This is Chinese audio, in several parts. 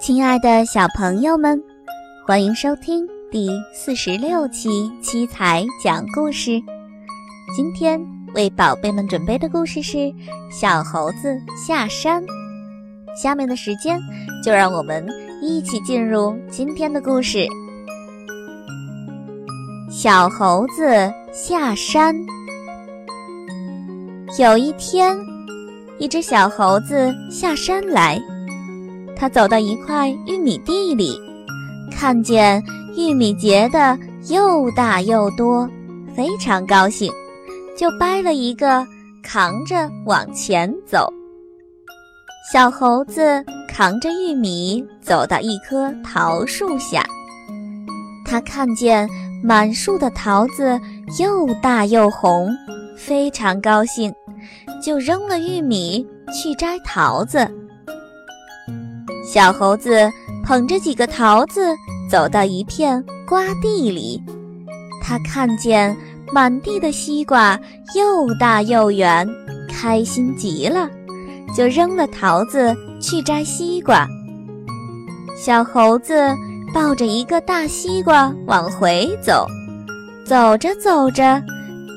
亲爱的小朋友们，欢迎收听第四十六期七彩讲故事。今天为宝贝们准备的故事是《小猴子下山》。下面的时间，就让我们一起进入今天的故事。小猴子下山。有一天，一只小猴子下山来。他走到一块玉米地里，看见玉米结的又大又多，非常高兴，就掰了一个扛着往前走。小猴子扛着玉米走到一棵桃树下，他看见满树的桃子又大又红，非常高兴，就扔了玉米去摘桃子。小猴子捧着几个桃子走到一片瓜地里，他看见满地的西瓜又大又圆，开心极了，就扔了桃子去摘西瓜。小猴子抱着一个大西瓜往回走，走着走着，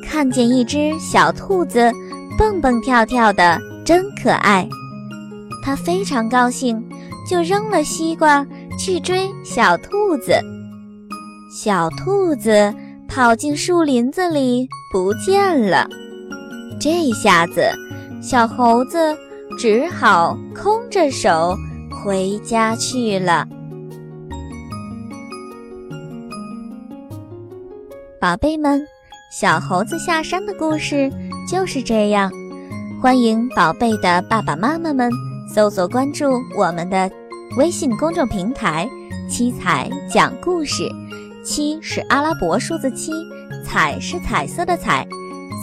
看见一只小兔子蹦蹦跳跳的，真可爱，他非常高兴。就扔了西瓜去追小兔子，小兔子跑进树林子里不见了。这下子，小猴子只好空着手回家去了。宝贝们，小猴子下山的故事就是这样。欢迎宝贝的爸爸妈妈们。搜索关注我们的微信公众平台“七彩讲故事”，七是阿拉伯数字七，彩是彩色的彩。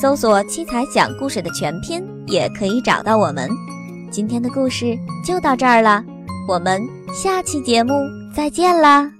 搜索“七彩讲故事”的全拼，也可以找到我们。今天的故事就到这儿了，我们下期节目再见啦！